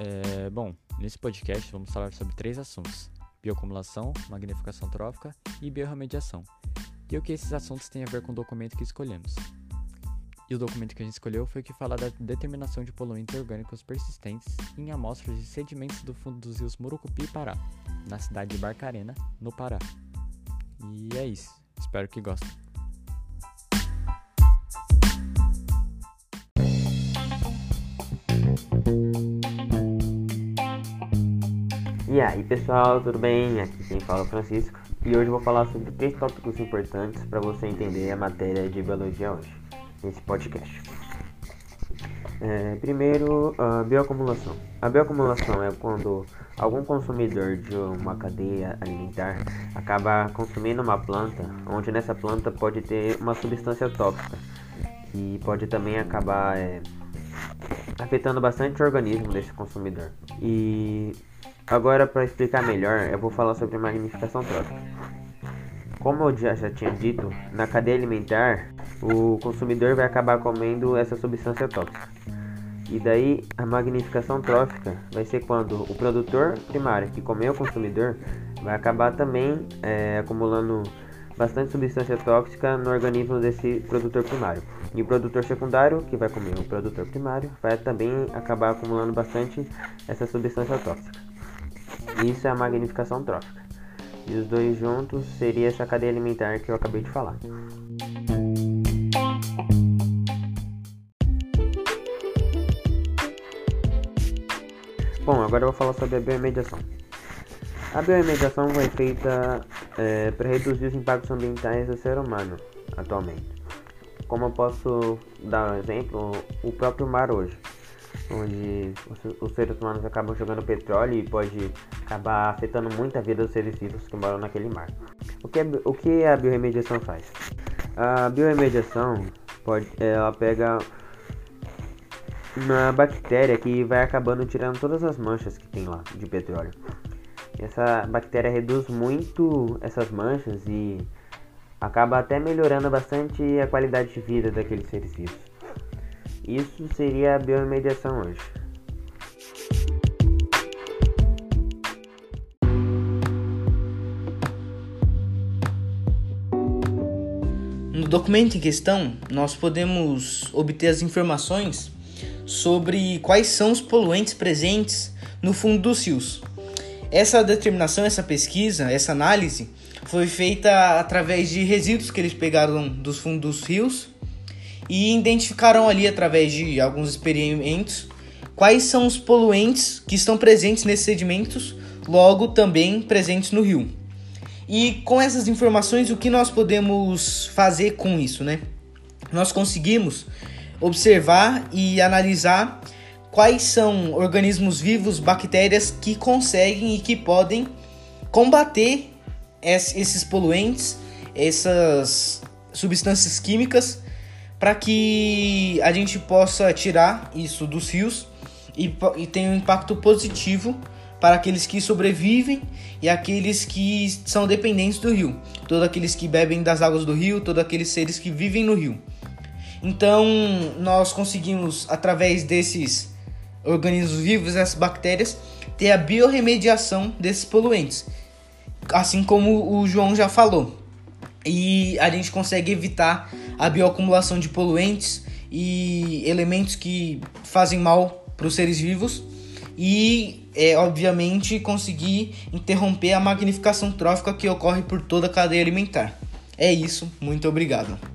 É, bom, nesse podcast vamos falar sobre três assuntos: bioacumulação, magnificação trófica e biorremediação. E o que esses assuntos têm a ver com o documento que escolhemos. E o documento que a gente escolheu foi o que fala da determinação de poluentes orgânicos persistentes em amostras de sedimentos do fundo dos rios Murucupi e Pará, na cidade de Barcarena, no Pará. E é isso. Espero que gostem. E aí pessoal, tudo bem? Aqui quem fala é o Francisco e hoje eu vou falar sobre três tópicos importantes para você entender a matéria de biologia hoje, nesse podcast. É, primeiro, a bioacumulação. A bioacumulação é quando algum consumidor de uma cadeia alimentar acaba consumindo uma planta, onde nessa planta pode ter uma substância tóxica, que pode também acabar é, afetando bastante o organismo desse consumidor. E Agora, para explicar melhor, eu vou falar sobre magnificação trófica. Como eu já, já tinha dito, na cadeia alimentar, o consumidor vai acabar comendo essa substância tóxica. E daí, a magnificação trófica vai ser quando o produtor primário, que comeu o consumidor, vai acabar também é, acumulando bastante substância tóxica no organismo desse produtor primário. E o produtor secundário, que vai comer o produtor primário, vai também acabar acumulando bastante essa substância tóxica. Isso é a magnificação trófica. E os dois juntos seria essa cadeia alimentar que eu acabei de falar. Bom, agora eu vou falar sobre a biomediação. A biomediação foi feita é, para reduzir os impactos ambientais do ser humano atualmente. Como eu posso dar um exemplo, o próprio mar hoje onde os, seres humanos acabam jogando petróleo e pode acabar afetando muito a vida dos seres vivos que moram naquele mar. O que, é, o que a biorremediação faz? A biorremediação pode, ela pega uma bactéria que vai acabando tirando todas as manchas que tem lá de petróleo. Essa bactéria reduz muito essas manchas e acaba até melhorando bastante a qualidade de vida daqueles seres vivos. Isso seria a biomediação hoje. Documento em questão, nós podemos obter as informações sobre quais são os poluentes presentes no fundo dos rios. Essa determinação, essa pesquisa, essa análise foi feita através de resíduos que eles pegaram dos fundos dos rios e identificaram ali através de alguns experimentos quais são os poluentes que estão presentes nesses sedimentos, logo também presentes no rio. E com essas informações, o que nós podemos fazer com isso, né? Nós conseguimos observar e analisar quais são organismos vivos, bactérias que conseguem e que podem combater esses poluentes, essas substâncias químicas para que a gente possa tirar isso dos rios e, e tenha um impacto positivo para aqueles que sobrevivem e aqueles que são dependentes do rio, todos aqueles que bebem das águas do rio, todos aqueles seres que vivem no rio. Então, nós conseguimos através desses organismos vivos, essas bactérias, ter a biorremediação desses poluentes, assim como o João já falou e a gente consegue evitar a bioacumulação de poluentes e elementos que fazem mal para os seres vivos e, é, obviamente, conseguir interromper a magnificação trófica que ocorre por toda a cadeia alimentar. É isso, muito obrigado.